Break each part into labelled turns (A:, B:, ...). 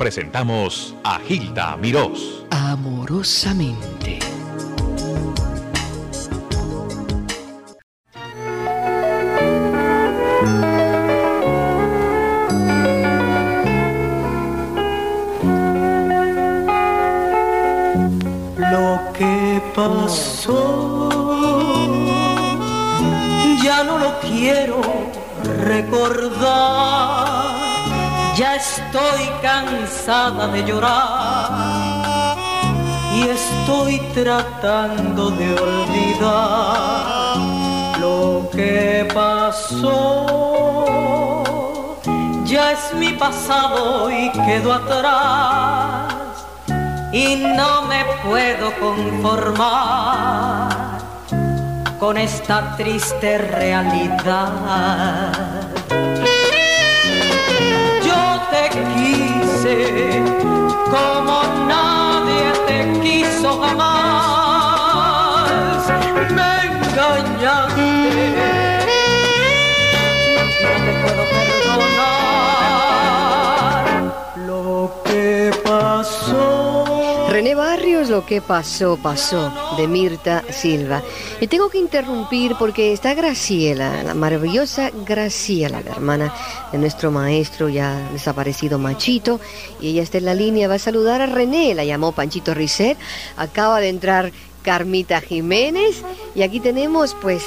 A: presentamos a Gilda Mirós.
B: Amorosamente.
C: Lo que pasó ya no lo quiero recordar. Estoy cansada de llorar y estoy tratando de olvidar lo que pasó. Ya es mi pasado y quedó atrás y no me puedo conformar con esta triste realidad. Quise como nadie te quiso jamás. Me engañaste. No te puedo perdonar lo que pasó.
D: René Barrios, lo que pasó, pasó, de Mirta Silva. Y tengo que interrumpir porque está Graciela, la maravillosa Graciela, la hermana de nuestro maestro ya desaparecido Machito. Y ella está en la línea, va a saludar a René, la llamó Panchito Risset. Acaba de entrar Carmita Jiménez. Y aquí tenemos, pues,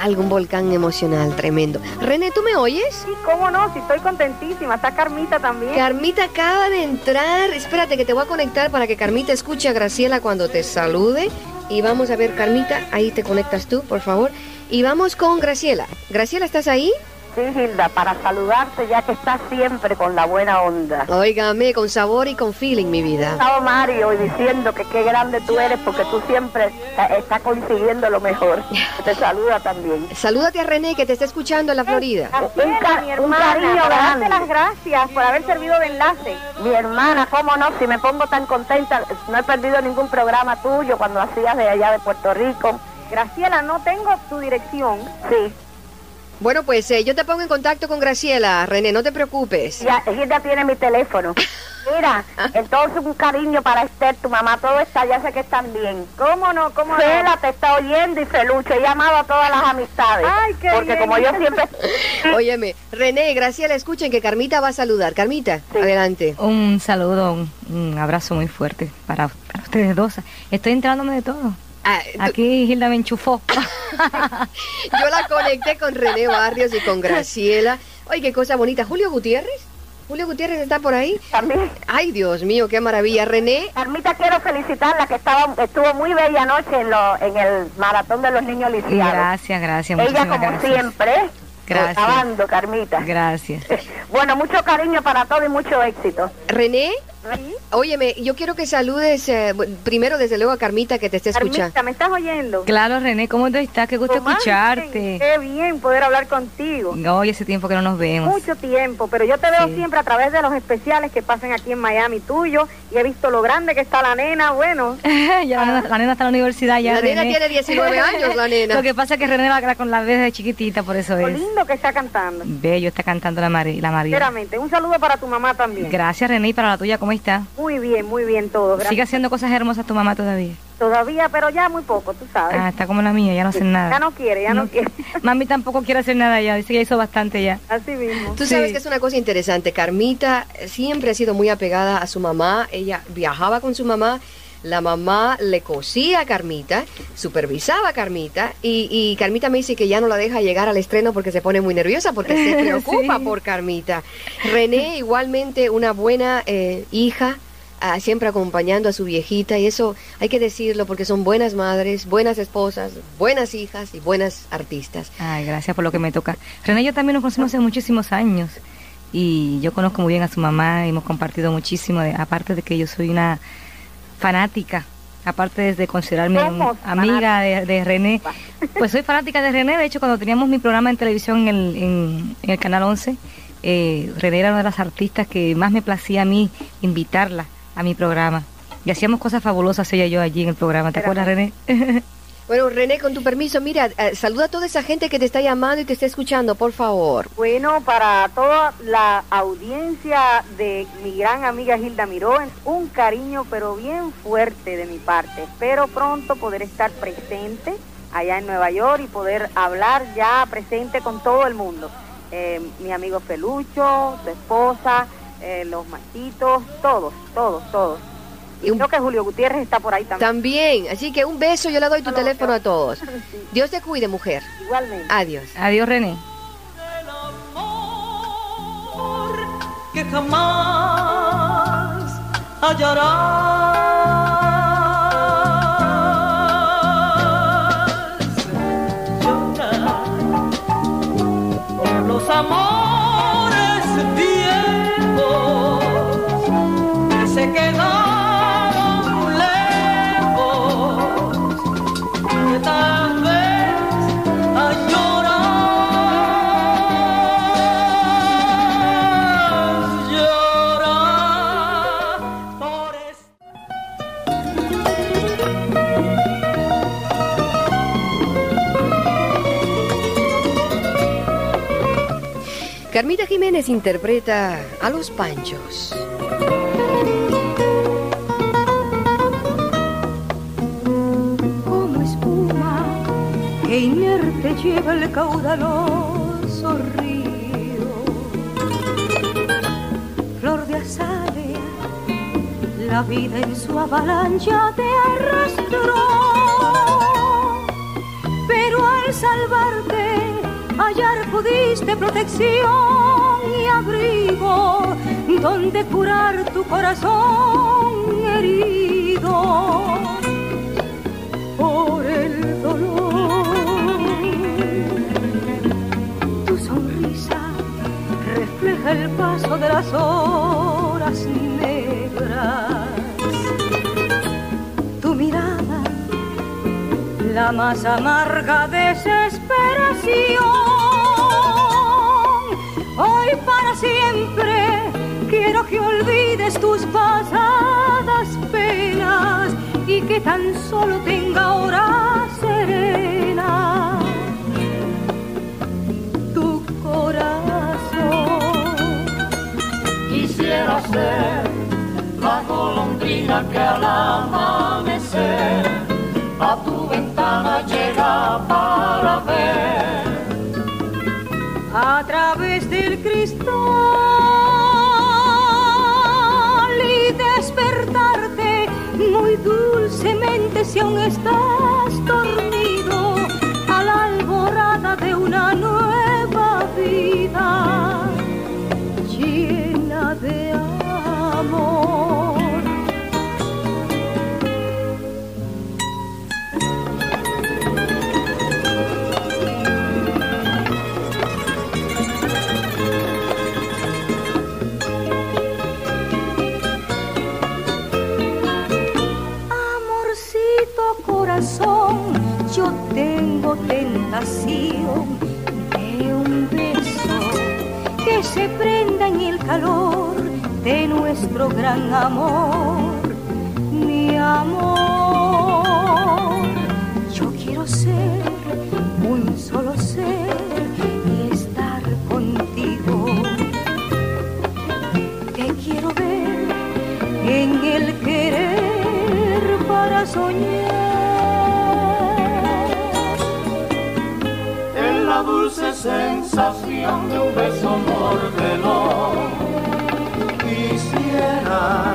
D: algún volcán emocional tremendo. René, ¿tú me oyes?
E: Sí, cómo no, si estoy contentísima. Está Carmita también.
D: Carmita acaba de entrar. Espérate que te voy a conectar para que Carmita escuche a Graciela cuando te salude. Y vamos a ver, Carmita, ahí te conectas tú, por favor. Y vamos con Graciela. Graciela, ¿estás ahí?
E: Sí, Hilda, para saludarte ya que estás siempre con la buena onda.
D: Óigame, con sabor y con feeling, mi vida.
E: Estaba Mario y diciendo que qué grande tú eres porque tú siempre está- estás consiguiendo lo mejor. Te saluda también.
D: Salúdate a René que te está escuchando en la Florida.
E: Un, ca- un cariño grande.
F: las gracias por haber servido de enlace.
E: Mi hermana, cómo no, si me pongo tan contenta, no he perdido ningún programa tuyo cuando hacías de allá de Puerto Rico.
F: Graciela, no tengo tu dirección.
E: Sí,
D: Bueno, pues eh, yo te pongo en contacto con Graciela, René, no te preocupes.
E: ya, Hilda tiene mi teléfono. Mira, entonces un cariño para Esther, tu mamá, todo está, ya sé que están bien.
F: ¿Cómo no? ¿Cómo no?
E: Fela te está oyendo y Felucho, he llamado a todas las amistades.
F: Ay, qué
E: Porque
F: bien.
E: como yo siempre...
D: Óyeme, René, Graciela, escuchen que Carmita va a saludar. Carmita, adelante.
G: Un saludo, un, un abrazo muy fuerte para, para ustedes dos. Estoy entrándome de todo.
D: Ah,
G: Aquí Gilda me enchufó.
D: yo la conecté con René Barrios y con Graciela. Oye, qué cosa bonita. Julio Gutiérrez. Julio Gutiérrez está por ahí.
E: También.
D: Ay, Dios mío, qué maravilla. René,
E: Carmita, quiero felicitarla que estaba, estuvo muy bella anoche en, lo, en el maratón de los niños lisiados.
G: Gracias, gracias.
E: Ella como
G: gracias.
E: siempre,
G: Gracias.
E: acabando, Carmita.
G: Gracias.
E: Bueno, mucho cariño para todos y mucho éxito.
D: René, óyeme, yo quiero que saludes eh, primero, desde luego, a Carmita que te está escuchando.
F: Carmita, ¿me estás oyendo?
G: Claro, René, ¿cómo tú estás? Qué gusto
F: Tomás,
G: escucharte.
F: Qué bien poder hablar contigo.
G: Hoy hace tiempo que no nos vemos.
F: Mucho tiempo, pero yo te veo
G: Sí.
F: siempre a través de los especiales que pasan aquí en Miami tuyo y he visto lo grande que está la nena, bueno.
G: ya la, nena- la nena está en la universidad ya.
D: La nena tiene 19 años, la nena.
G: Lo que pasa es que René la, la- con la vez de chiquitita, por eso
F: Lo
G: es.
F: lindo que está cantando.
G: Bello está cantando la, Mari, la María.
F: Sinceramente, un saludo para tu mamá también.
G: Gracias, René, y para la tuya, ¿cómo está?
F: Muy bien, muy bien todo. Gracias.
G: Sigue haciendo cosas hermosas tu mamá todavía.
F: Todavía, pero ya muy poco, tú sabes.
G: Ah, está como la mía, ya no hace nada.
F: Ya no quiere, ya no,
G: No.
F: quiere.
G: Mami tampoco quiere hacer nada ya, dice que ya hizo bastante ya.
F: Así mismo.
D: Tú sabes
G: Sí.
D: que es una cosa interesante. Carmita siempre ha sido muy apegada a su mamá. Ella viajaba con su mamá. La mamá le cosía a Carmita, supervisaba a Carmita y, y Carmita me dice que ya no la deja llegar al estreno porque se pone muy nerviosa porque se preocupa
G: Sí.
D: por Carmita. René igualmente una buena eh, hija, ah, siempre acompañando a su viejita y eso hay que decirlo porque son buenas madres, buenas esposas, buenas hijas y buenas artistas.
G: Ay, gracias por lo que me toca. René y yo también nos conocimos hace muchísimos años y yo conozco muy bien a su mamá, hemos compartido muchísimo, de- aparte de que yo soy una fanática, aparte de considerarme amiga de, de René, pues soy fanática de René, de hecho cuando teníamos mi programa en televisión en el, en, en el Canal 11, eh, René era una de las artistas que más me placía a mí invitarla a mi programa. Y hacíamos cosas fabulosas ella y yo allí en el programa, ¿te acuerdas René?
D: Bueno, René, con tu permiso, mira, eh, saluda a toda esa gente que te está llamando y te está escuchando, por favor.
F: Bueno, para toda la audiencia de mi gran amiga Hilda Miró, un cariño pero bien fuerte de mi parte. Espero pronto poder estar presente allá en Nueva York y poder hablar ya presente con todo el mundo. Eh, mi amigo Felucho, tu esposa, eh, los machitos, todos, todos, todos. Y creo que Julio Gutiérrez está por ahí también.
D: También, así que un beso, yo le doy tu teléfono a todos. Dios te cuide, mujer.
F: Igualmente.
D: Adiós.
G: Adiós, René.
H: que jamás hallarás. Los amores viejos que se quedaron
D: Jiménez interpreta a los Panchos.
H: como espuma que inerte lleva el caudaloso río. Flor de azalea, la vida en su avalancha te arrastró. Pero al salvarte, hallar pudiste protección y abrigo donde curar tu corazón herido por el dolor. Tu sonrisa refleja el paso de las horas negras. Tu mirada, la más amarga desesperación. Hoy para siempre quiero que olvides tus pasadas penas y que tan solo tenga hora serena tu corazón.
B: Quisiera ser la golondrina que al amanecer a tu ventana llega
H: sol y despertarte muy dulcemente si aún estás. Tentación de un beso que se prenda en el calor de nuestro gran amor, mi amor. Yo quiero ser un solo ser y estar contigo. Te quiero ver en el querer para soñar.
B: Sensación de un beso mordelón. Quisiera,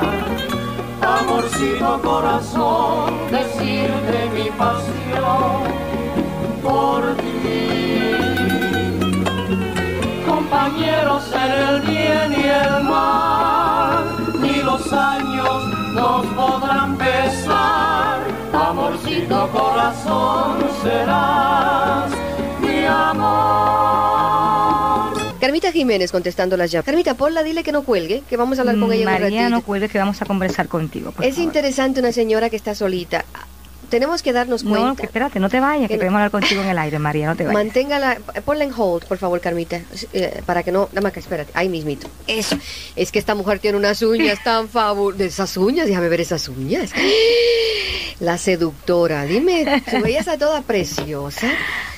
B: amorcito corazón, decirte mi pasión por ti. Compañero, ser el bien y el mal, ni los años nos podrán pesar. Amorcito corazón, serás mi amor.
D: Carmita Jiménez contestando las llamadas. Carmita, ponla, dile que no cuelgue, que vamos a hablar con ella un
G: María,
D: ratito.
G: no cuelgues que vamos a conversar contigo. por
D: Es
G: favor.
D: interesante una señora que está solita. Tenemos que darnos
G: No,
D: cuenta.
G: que espérate, no te vayas, que
D: Que no-
G: queremos hablar contigo en el aire, María, no te vayas.
D: Manténgala, ponla en hold, por favor, Carmita, eh, para que no, nada más que espérate, ahí mismito. Eso, es que esta mujer tiene unas uñas tan fabulosas. Esas uñas, déjame ver esas uñas. La seductora. Dime, tu belleza toda preciosa.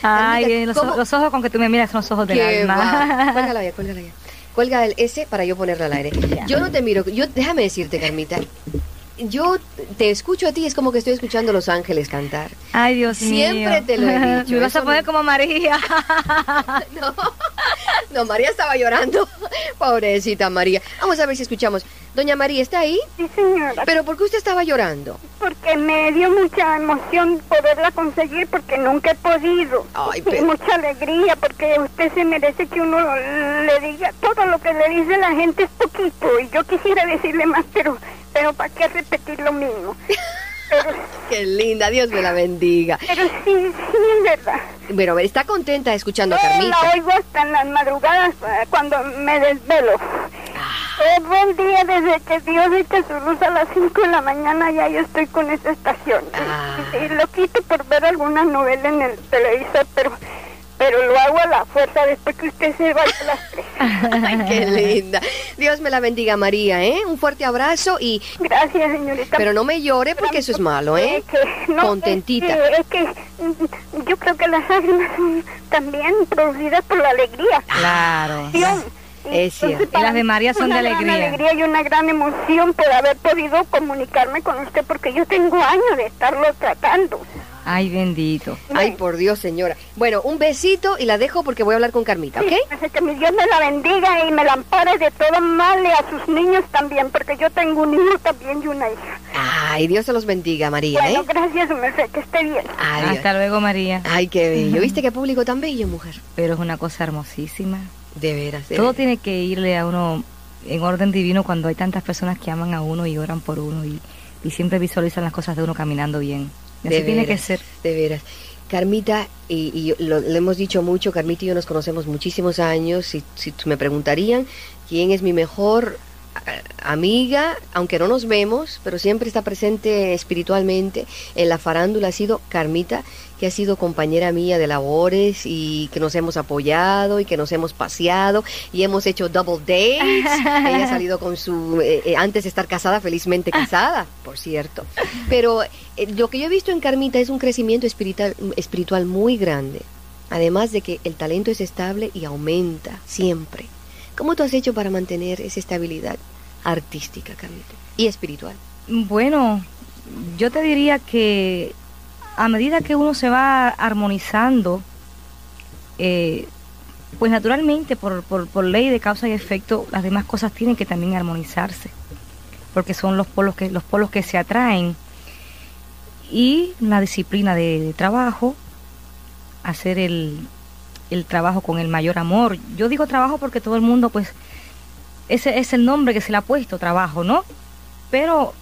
G: Ay, los,
D: ¿cómo-
G: ojos- los ojos con que tú me miras son los ojos del alma.
D: Cuélgala ya, cuélgala ya. Cuelga el ese para yo ponerla al aire. Yo no te miro. Yo, déjame decirte, Carmita. Yo te escucho a ti, es como que estoy escuchando a Los Ángeles cantar.
G: Ay, Dios mío.
D: Siempre te lo he dicho,
G: Me vas a poner
D: me-
G: como María.
D: No, no, María estaba llorando. Pobrecita María. Vamos a ver si escuchamos. Doña María, ¿está ahí?
F: Sí, señora.
D: ¿Pero por qué usted estaba llorando?
F: Porque me dio mucha emoción poderla conseguir porque nunca he podido.
D: Ay,
F: Y
D: pero-
F: mucha alegría porque usted se merece que uno le diga todo lo que le dice la gente es poquito y yo quisiera decirle más, pero pero para qué repetir lo mismo. Pero,
D: Qué linda, Dios me la bendiga.
F: pero sí, sí, es verdad.
D: Bueno, a ver, está contenta escuchando a
F: Yo
D: Carmita.
F: la oigo hasta en las madrugadas eh, cuando me desvelo.
D: Ah.
F: Todo el día desde que Dios echa su luz a las 5 de la mañana ya yo estoy con esa estación.
D: Ah.
F: Y lo quito por ver alguna novela en el televisor, pero pero lo hago a la fuerza después que usted se vaya a las 3.
D: Ay, qué linda. Dios me la bendiga, María, ¿eh? Un fuerte abrazo y...
F: Gracias, señorita.
D: Pero no me llore porque eso es malo, ¿eh?
F: Es que, no,
D: Contentita.
F: Es que, es que, yo creo que las lágrimas son también producidas por la alegría.
G: Claro.
F: emoción.
D: Es cierto.
F: Entonces,
G: Y las de María son de
F: una gran
G: alegría.
F: alegría y una gran emoción por haber podido comunicarme con usted porque yo tengo años de estarlo tratando.
G: Ay, bendito.
D: Ay, por Dios, señora. Bueno, un besito y la dejo porque voy a hablar con Carmita, ¿ok?
F: Así que mi Dios me la bendiga y me la ampare de todo mal y a sus niños también, porque yo tengo un hijo también y una hija.
D: Ay, Dios se los bendiga, María, ¿eh?
F: Bueno, gracias, su merced, que esté bien.
D: Adiós.
G: Hasta luego, María.
D: Ay, qué bello. ¿Viste qué público tan bello, mujer?
G: Pero es una cosa hermosísima.
D: De veras, de
G: Todo
D: veras.
G: tiene que irle a uno en orden divino cuando hay tantas personas que aman a uno y oran por uno y, y siempre visualizan las cosas de uno caminando bien. Y así tiene que ser.
D: De veras. Carmita, y, y lo, lo hemos dicho mucho, Carmita y yo nos conocemos muchísimos años. Si, si me preguntarían quién es mi mejor amiga, aunque no nos vemos, pero siempre está presente espiritualmente en la farándula, ha sido Carmita, que ha sido compañera mía de labores y que nos hemos apoyado y que nos hemos paseado y hemos hecho double dates. Ella ha salido con su, eh, eh, antes de estar casada, felizmente casada, por cierto. Pero eh, lo que yo he visto en Carmita es un crecimiento espiritual, espiritual muy grande. Además de que el talento es estable y aumenta siempre. ¿Cómo tú has hecho para mantener esa estabilidad artística, Carmita? Y espiritual.
G: Bueno, yo te diría que a medida que uno se va armonizando, eh, pues naturalmente por, por, por ley de causa y efecto, las demás cosas tienen que también armonizarse, porque son los polos que, los polos que se atraen. Y la disciplina de trabajo, hacer el, el trabajo con el mayor amor. Yo digo trabajo porque todo el mundo, pues, ese es el nombre que se le ha puesto, trabajo, ¿no? Pero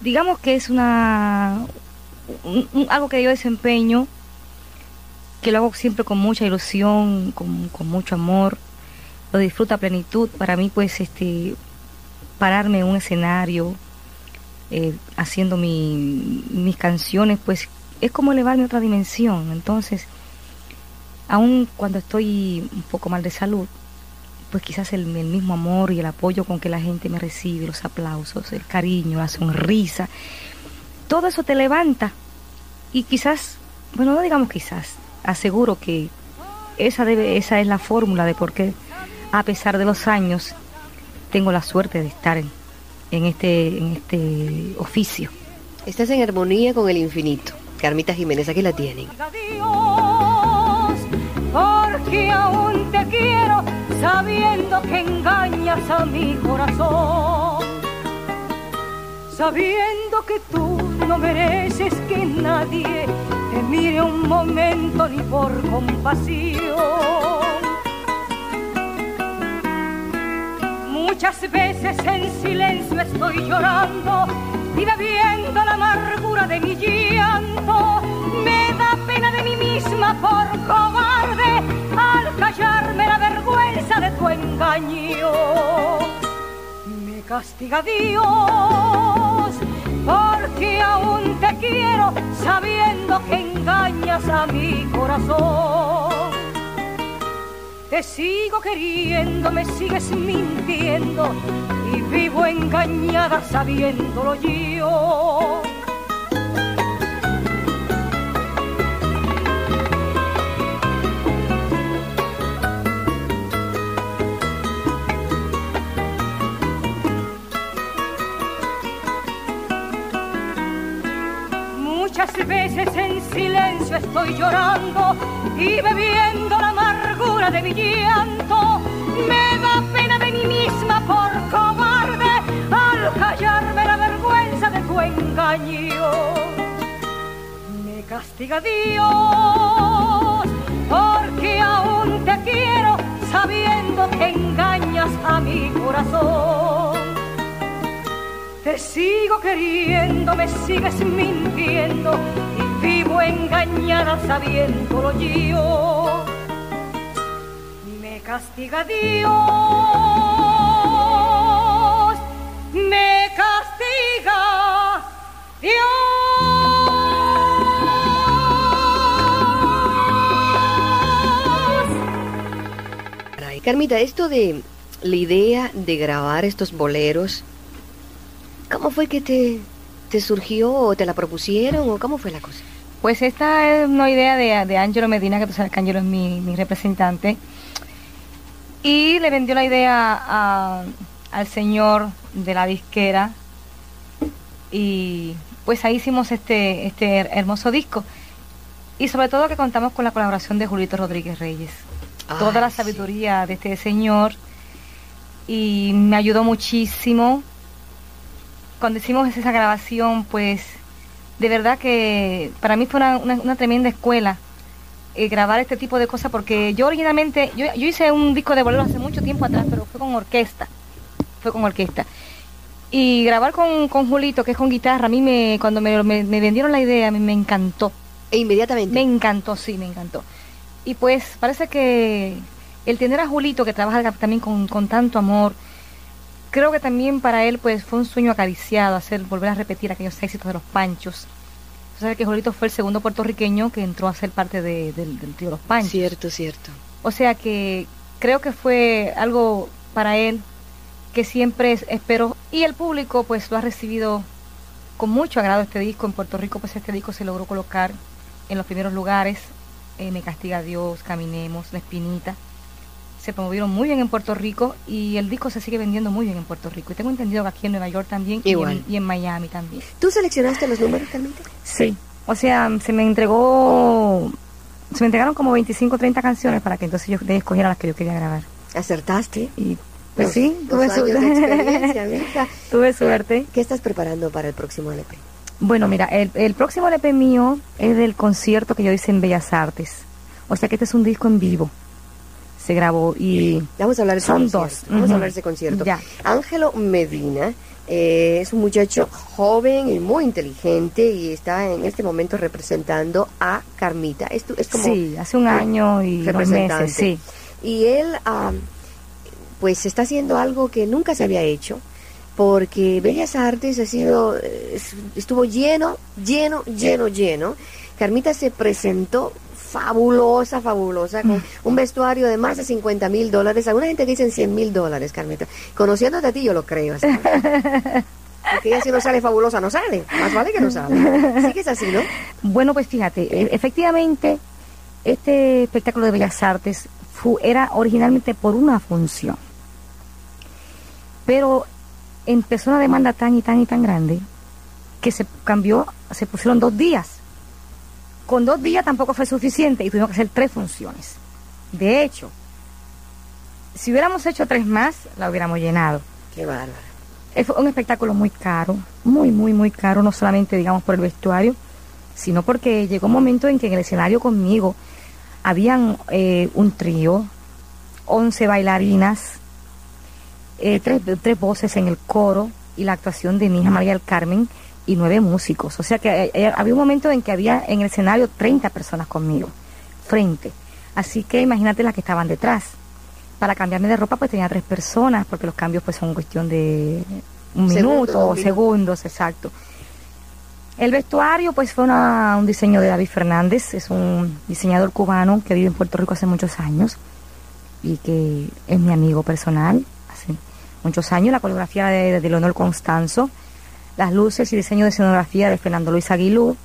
G: digamos que es una un- un- algo que yo desempeño, que lo hago siempre con mucha ilusión, con, con mucho amor, lo disfruto a plenitud. Para mí, pues, este, pararme en un escenario, eh, haciendo mi- mis canciones, pues, es como elevarme a otra dimensión. Entonces, aun cuando estoy un poco mal de salud, pues quizás el, el mismo amor y el apoyo con que la gente me recibe, los aplausos, el cariño, la sonrisa, todo eso te levanta. Y quizás, bueno, no digamos quizás, aseguro que esa, debe, esa es la fórmula de por qué, a pesar de los años, tengo la suerte de estar en, en este, en este oficio.
D: Estás en armonía con el infinito. Carmita Jiménez, aquí la tienen.
H: Porque aún te quiero sabiendo que engañas a mi corazón. Sabiendo que tú no mereces que nadie te mire un momento ni por compasión. Muchas veces en silencio estoy llorando y bebiendo la amargura de mi llanto. Me da pena de mí misma por cobarde al callarme la vergüenza de tu engaño. Me castiga Dios porque aún te quiero sabiendo que engañas a mi corazón. Te sigo queriendo, me sigues mintiendo y vivo engañada sabiéndolo yo. Muchas veces en silencio estoy llorando y bebiendo la amargura de mi llanto. Me da pena de mí misma por cobarde al callarme la vergüenza de tu engaño. Me castiga Dios porque aún te quiero sabiendo que engañas a mi corazón. Te sigo queriendo, me sigues mintiendo y vivo engañada sabiéndolo yo. Me castiga Dios, me castiga Dios.
D: Carmita, esto de la idea de grabar estos boleros, ¿cómo fue que te, te surgió o te la propusieron o cómo fue la cosa?
G: Pues esta es una idea de, de Angelo Medina, que tú sabes que Angelo es mi, mi representante. Y le vendió la idea a- al señor de la disquera. Y pues ahí hicimos este, este her- hermoso disco. Y sobre todo que contamos con la colaboración de Julito Rodríguez Reyes. Toda la
D: sí.
G: sabiduría de este señor. Y me ayudó muchísimo. Cuando hicimos esa grabación, pues de verdad que para mí fue una, una- una tremenda escuela eh, grabar este tipo de cosas porque yo originalmente, yo, yo hice un disco de bolero hace mucho tiempo atrás, pero fue con orquesta, fue con orquesta. Y grabar con, con Julito, que es con guitarra, a mí me, cuando me, me- me vendieron la idea, mí me encantó.
D: E inmediatamente.
G: Me encantó, sí, me encantó. Y pues parece que el tener a Julito, que trabaja también con, con tanto amor, creo que también para él pues fue un sueño acariciado, hacer volver a repetir aquellos éxitos de los Panchos. Sabes que Julito fue el segundo puertorriqueño que entró a ser parte de- del, del trío Los Panchos.
D: Cierto, cierto.
G: O sea que creo que fue algo para él que siempre es- esperó y el público pues lo ha recibido con mucho agrado este disco. En Puerto Rico pues este disco se logró colocar en los primeros lugares. eh, Me castiga Dios, Caminemos, La Espinita. Se promovieron muy bien en Puerto Rico y el disco se sigue vendiendo muy bien en Puerto Rico. Y tengo entendido que aquí en Nueva York también y en, y en Miami también.
D: ¿Tú seleccionaste los números, Carmita?
G: Sí. O sea, se me entregó, se me entregaron como 25 o 30 canciones para que entonces yo escogiera las que yo quería grabar.
D: ¿Acertaste?
G: Y pues sí, tuve, suerte.
D: amiga.
G: tuve suerte.
D: ¿Qué estás preparando para el próximo LP?
G: Bueno, mira, el, el próximo LP mío es del concierto que yo hice en Bellas Artes. O sea que este es un disco en vivo. Se grabó y
D: Vamos a hablar de ese
G: Son dos.
D: Vamos a hablar de ese concierto.
G: Ya.
D: Ángelo Medina eh, es un muchacho joven y muy inteligente y está en este momento representando a Carmita. Es, es como
G: sí, hace un año y
D: representante.
G: meses, sí.
D: Y él, pues, está haciendo algo que nunca se había hecho, porque Bellas Artes ha sido, eh, es- estuvo lleno, lleno, lleno, lleno. Carmita se presentó fabulosa, fabulosa, con un vestuario de más de 50 mil dólares. Alguna gente dicen 100 mil dólares, Carmita. Conociéndote a ti, yo lo creo. Porque ella si no sale fabulosa, no sale. Más vale que no sale. Sí que es así, ¿no?
G: Bueno, pues fíjate, e- efectivamente, este espectáculo de Bellas Artes fu- era originalmente por una función. Pero empezó una demanda tan y tan y tan grande que se cambió, se pusieron dos días. Con dos días tampoco fue suficiente y tuvimos que hacer tres funciones. De hecho, si hubiéramos hecho tres más, la hubiéramos llenado.
D: Qué bárbaro.
G: Eh, Fue un espectáculo muy caro, muy, muy, muy caro, no solamente, digamos, por el vestuario, sino porque llegó un momento en que en el escenario conmigo habían eh, un trío, 11 bailarinas, eh, tres, tres voces en el coro y la actuación de mi hija María del Carmen y nueve músicos. O sea que eh, eh, había un momento en que había en el escenario 30 personas conmigo, frente. Así que imagínate las que estaban detrás. Para cambiarme de ropa pues tenía tres personas, porque los cambios pues son cuestión de un minuto o segundos, exacto. El vestuario pues fue una- un diseño de David Fernández, es un diseñador cubano que vive en Puerto Rico hace muchos años y que es mi amigo personal hace muchos años. La coreografía de, de Leonor Constanzo, las luces y diseño de escenografía de Fernando Luis Aguilú.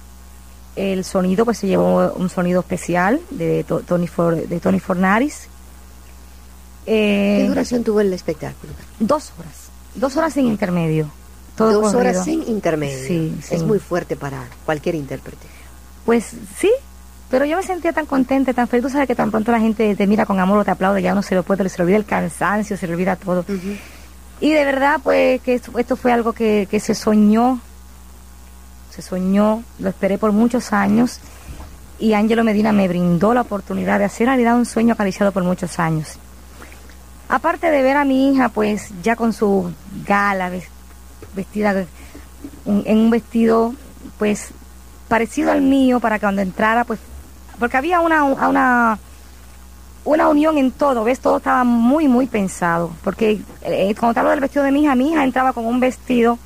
G: El sonido, pues se llevó un sonido especial de To- Tony, For- de Tony Fornaris. Eh,
D: ¿Qué duración tuvo el espectáculo?
G: Dos horas. Dos horas sin intermedio. Todo
D: Dos
G: corrido.
D: horas sin intermedio.
G: Sí,
D: Es
G: sí.
D: muy fuerte para cualquier intérprete.
G: Pues sí, pero yo me sentía tan contenta, tan feliz. Tú sabes que tan pronto la gente te mira con amor o te aplaude, ya uno se lo puede, se le olvida el cansancio, se le olvida todo. Y de verdad, pues, que esto, fue algo que, que se soñó, se soñó, lo esperé por muchos años. Y Ángelo Medina me brindó la oportunidad de hacer realidad un sueño acariciado por muchos años. Aparte de ver a mi hija, pues, ya con su gala, ves- vestida en un vestido, pues, parecido al mío, para que cuando entrara, pues, porque había una, una, una unión en todo, ¿ves? Todo estaba muy, muy pensado. Porque eh, cuando te hablo del vestido de mi hija, mi hija entraba con un vestido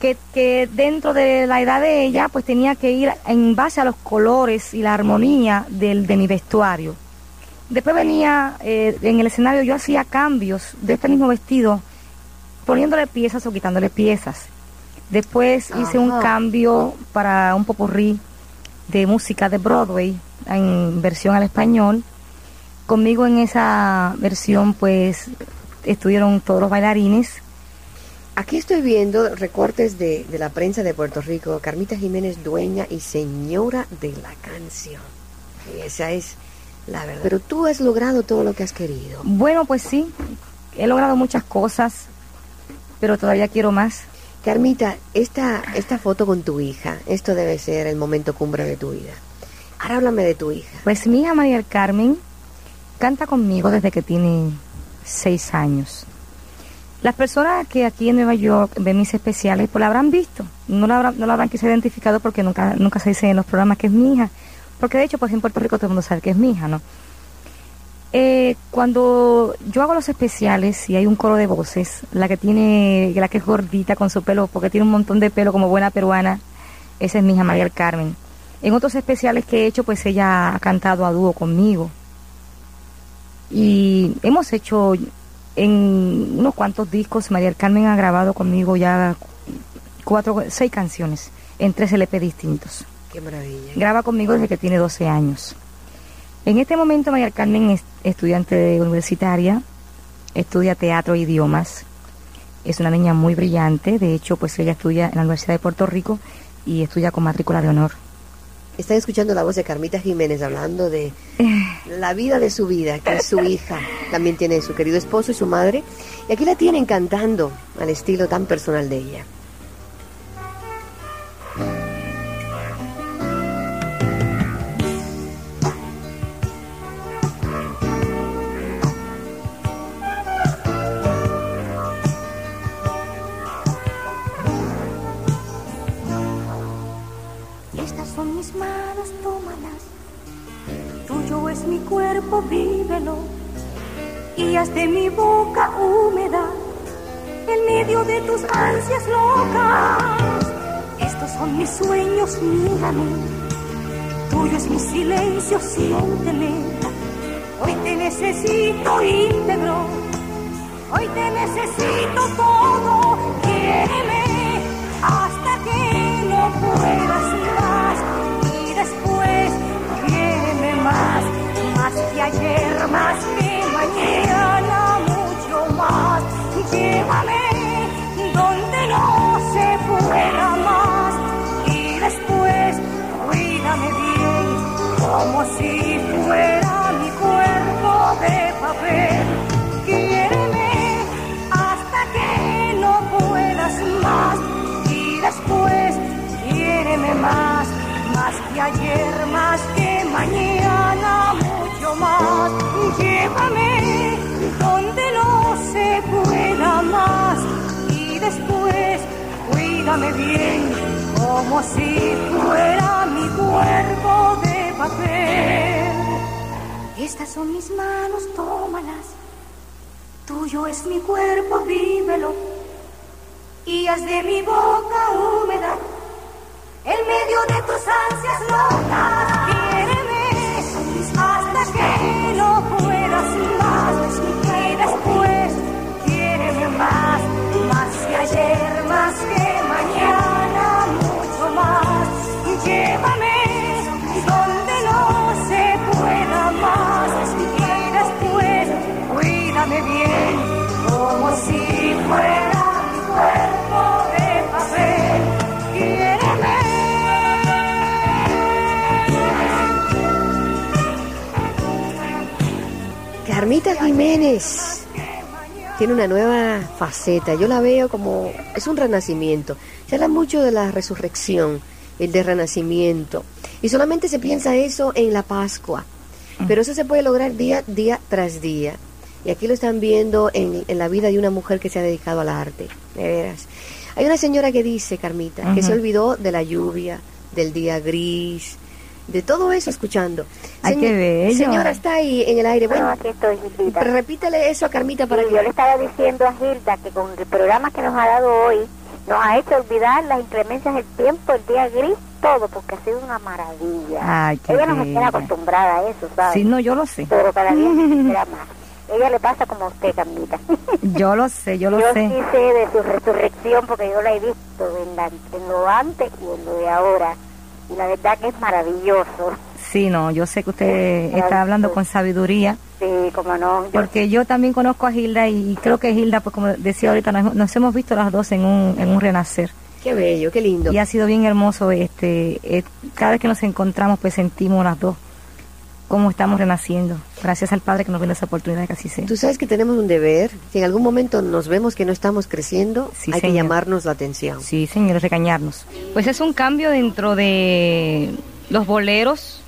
G: que, que dentro de la edad de ella, pues tenía que ir en base a los colores y la armonía del, de mi vestuario. Después venía eh, en el escenario, yo hacía cambios de este mismo vestido, poniéndole piezas o quitándole piezas. Después hice un cambio para un popurrí de música de Broadway en versión al español. Conmigo en esa versión pues estuvieron todos los bailarines.
D: Aquí estoy viendo recortes de, de la prensa de Puerto Rico. Carmita Jiménez, dueña y señora de la canción. Y esa es la verdad. Pero tú has logrado todo lo que has querido.
G: Bueno, pues sí, he logrado muchas cosas, pero todavía quiero más.
D: Carmita, esta, esta foto con tu hija, esto debe ser el momento cumbre de tu vida. Ahora háblame de tu hija.
G: Pues mi hija María Carmen canta conmigo desde que tiene seis años. Las personas que aquí en Nueva York ven mis especiales, pues la habrán visto. No la habrán, no la habrán quizá identificado porque nunca, nunca se dice en los programas que es mi hija. Porque de hecho, pues en Puerto Rico todo el mundo sabe que es mi hija, ¿no? Eh, cuando yo hago los especiales y hay un coro de voces, la que tiene, la que es gordita con su pelo, porque tiene un montón de pelo como buena peruana, esa es mi hija María del Carmen. En otros especiales que he hecho, pues ella ha cantado a dúo conmigo. Y hemos hecho en unos cuantos discos, María del Carmen ha grabado conmigo ya cuatro, seis canciones en tres LP distintos.
D: Qué maravilla.
G: Graba conmigo desde que tiene 12 años. En este momento María Carmen es estudiante universitaria, estudia teatro e idiomas. Es una niña muy brillante, de hecho pues ella estudia en la Universidad de Puerto Rico y estudia con matrícula de honor.
D: Están escuchando la voz de Carmita Jiménez hablando de la vida de su vida, que es su hija. También tiene su querido esposo y su madre. Y aquí la tienen cantando al estilo tan personal de ella.
H: Manos, tómalas. Tuyo es mi cuerpo, vívelo. Y haz de mi boca húmeda en medio de tus ansias locas. Estos son mis sueños, mírame. Tuyo es mi silencio, siénteme. Hoy te necesito íntegro. Hoy te necesito todo. Quiéreme hasta que no puedas. Ayer, más que mañana, mucho más. Llévame donde no se pueda más. Y después cuídame bien, como si fuera mi cuerpo de papel. Quiéreme hasta que no puedas más. Y después quiéreme más, más que ayer, más que mañana, mucho más. Llévame donde no se pueda más. Y después cuídame bien, como si fuera mi cuerpo de papel. Estas son mis manos, tómalas. Tuyo es mi cuerpo, vívelo. Y haz de mi boca húmeda en medio de tus ansias locas.
D: Carmita Jiménez tiene una nueva faceta. Yo la veo como es un renacimiento. Se habla mucho de la resurrección, el de renacimiento. Y solamente se piensa eso en la Pascua. Pero eso se puede lograr día, día tras día. Y aquí lo están viendo en, en la vida de una mujer que se ha dedicado al arte. De veras. Hay una señora que dice, Carmita, que se olvidó de la lluvia, del día gris, de todo eso escuchando.
G: Ay,
D: Señor-
G: qué bello.
D: Señora, está ahí en el aire. Bueno,
F: No, aquí estoy,
D: pero repítele eso a Carmita para
F: Sí,
D: que...
F: yo le estaba diciendo a Gilda que con el programa que nos ha dado hoy nos ha hecho olvidar las inclemencias del tiempo, el día gris, todo, porque ha sido una maravilla.
G: Ay, qué
F: Ella no se tiene acostumbrada a eso, ¿sabes?
G: Sí, no, yo lo sé.
F: Pero cada día se más. Ella le pasa como a usted, Carmita.
G: Yo lo sé, yo lo
F: yo
G: sé.
F: sí sé de su resurrección porque yo la he visto en, la- en lo antes y en lo de ahora. Y la verdad que es maravilloso.
G: Sí, no, yo sé que usted
F: Sí,
G: está hablando con sabiduría,
F: Sí, como no. Yo-
G: porque yo también conozco a Hilda y creo que Hilda, pues como decía ahorita, nos, nos hemos visto las dos en un, en un renacer.
D: Qué bello, qué lindo.
G: Y ha sido bien hermoso, este, eh, cada vez que nos encontramos, pues sentimos las dos cómo estamos renaciendo. Gracias al Padre que nos brinda esa oportunidad de que así sea.
D: Tú sabes que tenemos un deber. Si en algún momento nos vemos que no estamos creciendo,
G: Sí,
D: hay que
G: señor.
D: llamarnos la atención.
G: Sí, señores, regañarnos. Pues es un cambio dentro de los boleros,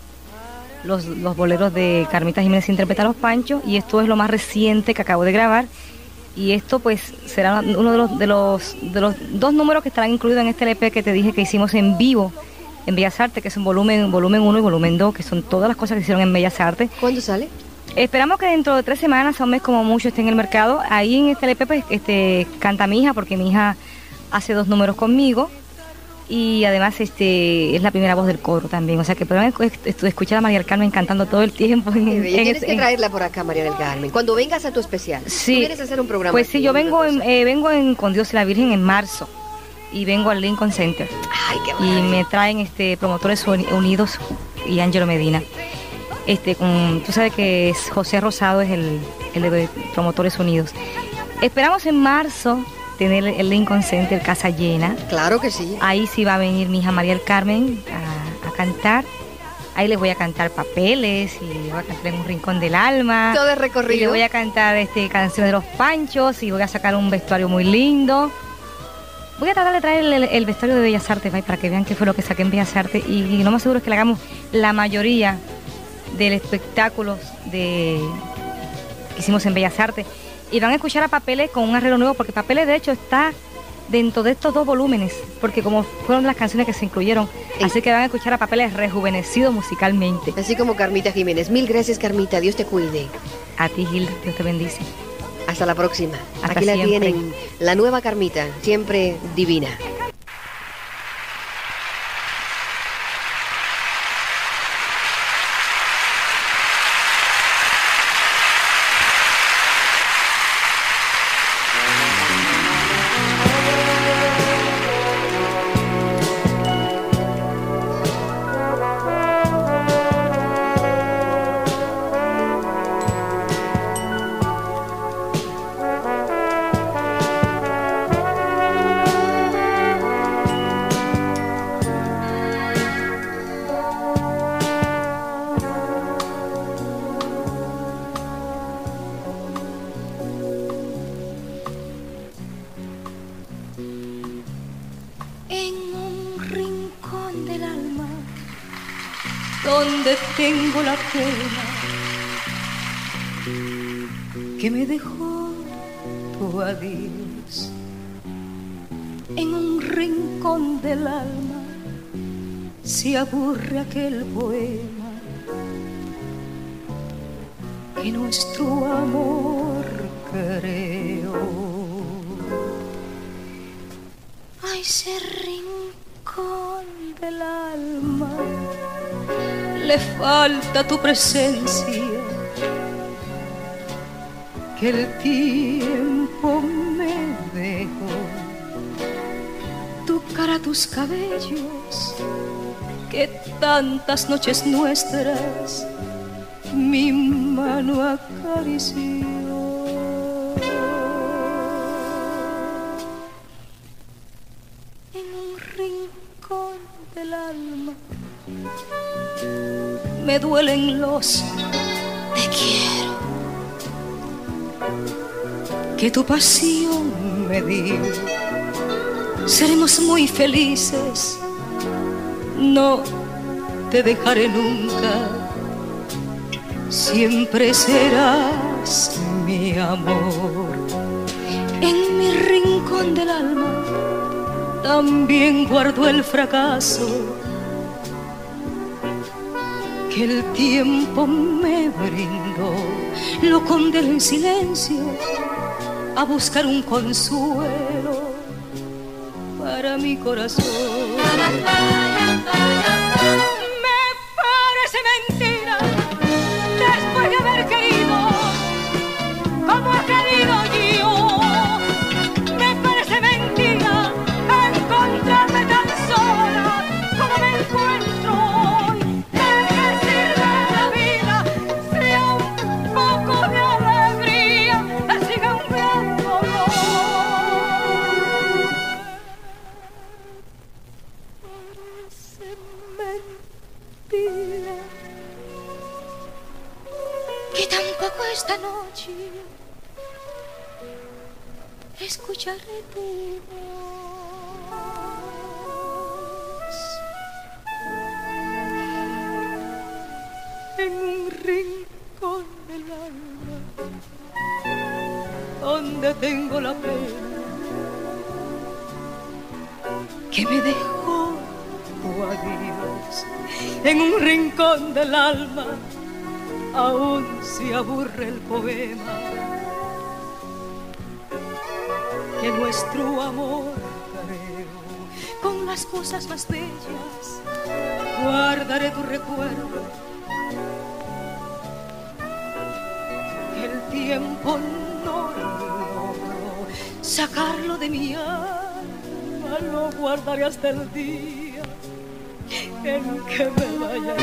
G: los, los boleros de Carmita Jiménez interpreta a los Panchos, y esto es lo más reciente que acabo de grabar. Y esto pues será uno de los, de los, de los dos números que estarán incluidos en este LP que te dije que hicimos en vivo en Bellas Artes, que es un volumen, volumen 1 y volumen 2, que son todas las cosas que hicieron en Bellas Artes.
D: ¿Cuándo sale?
G: Esperamos que dentro de tres semanas, a un mes como mucho, esté en el mercado. Ahí en este LP pues, este, canta mi hija, porque mi hija hace dos números conmigo. Y además este es la primera voz del coro también. O sea que podrán escuchar a María del Carmen cantando todo el tiempo. en-
D: Tienes
G: ese-
D: que traerla por acá, María del Carmen. Cuando vengas a tu especial.
G: Sí.
D: Tú a hacer un programa.
G: Pues sí, yo vengo, en, eh, vengo en, con Dios y la Virgen en marzo. Y vengo al Lincoln Center.
D: Ay, qué
G: y me traen este promotores Uni- unidos y Ángelo Medina. Este, con, tú sabes que es José Rosado es el, el de Promotores Unidos. Esperamos en marzo tener el Lincoln Center casa llena.
D: Claro que sí.
G: Ahí sí va a venir mi hija María del Carmen a, a cantar. Ahí les voy a cantar papeles y voy a cantar en un rincón del alma.
D: Todo el
G: Y le
D: recorrido.
G: voy a cantar este, canciones de los panchos y voy a sacar un vestuario muy lindo. Voy a tratar de traer el, el vestuario de Bellas Artes ¿vale? para que vean qué fue lo que saqué en Bellas Artes y, y lo más seguro es que le hagamos la mayoría del espectáculo de, que hicimos en Bellas Artes. Y van a escuchar a Papeles con un arreglo nuevo porque Papeles de hecho está dentro de estos dos volúmenes porque como fueron las canciones que se incluyeron, así que van a escuchar a Papeles rejuvenecidos musicalmente.
D: Así como Carmita Jiménez. Mil gracias, Carmita. Dios te cuide.
G: A ti Gilda, Dios te bendice.
D: Hasta la próxima.
G: Hasta
D: Aquí la
G: siempre.
D: tienen. La nueva Carmita. Siempre divina.
H: La pena que me dejó tu adiós. En un rincón del alma se aburre aquel poema que nuestro amor creó. A ese le falta tu presencia. Que el tiempo me dejó. Tu cara, tus cabellos que tantas noches nuestras. Mi mano acarició Me duelen los te quiero que tu pasión me dio. Seremos muy felices, no te dejaré nunca, siempre serás mi amor. En mi rincón del alma también guardo el fracaso el tiempo me brindó. Lo condeno en silencio a buscar un consuelo para mi corazón.
B: Aún se aburre el poema que nuestro amor creo con las cosas más bellas guardaré tu recuerdo el tiempo no logró sacarlo de mi alma, lo guardaré hasta el día en que me vaya.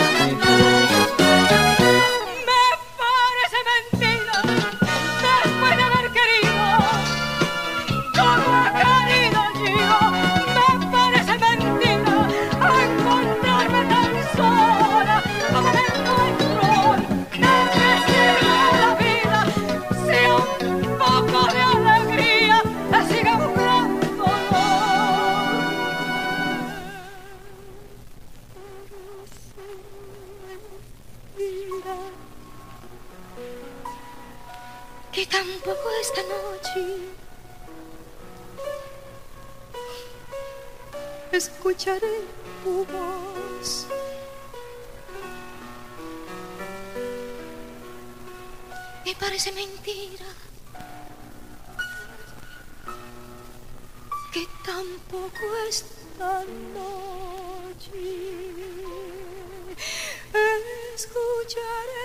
B: Escucharé tu voz.
H: me parece mentira que tampoco esta noche
B: escucharé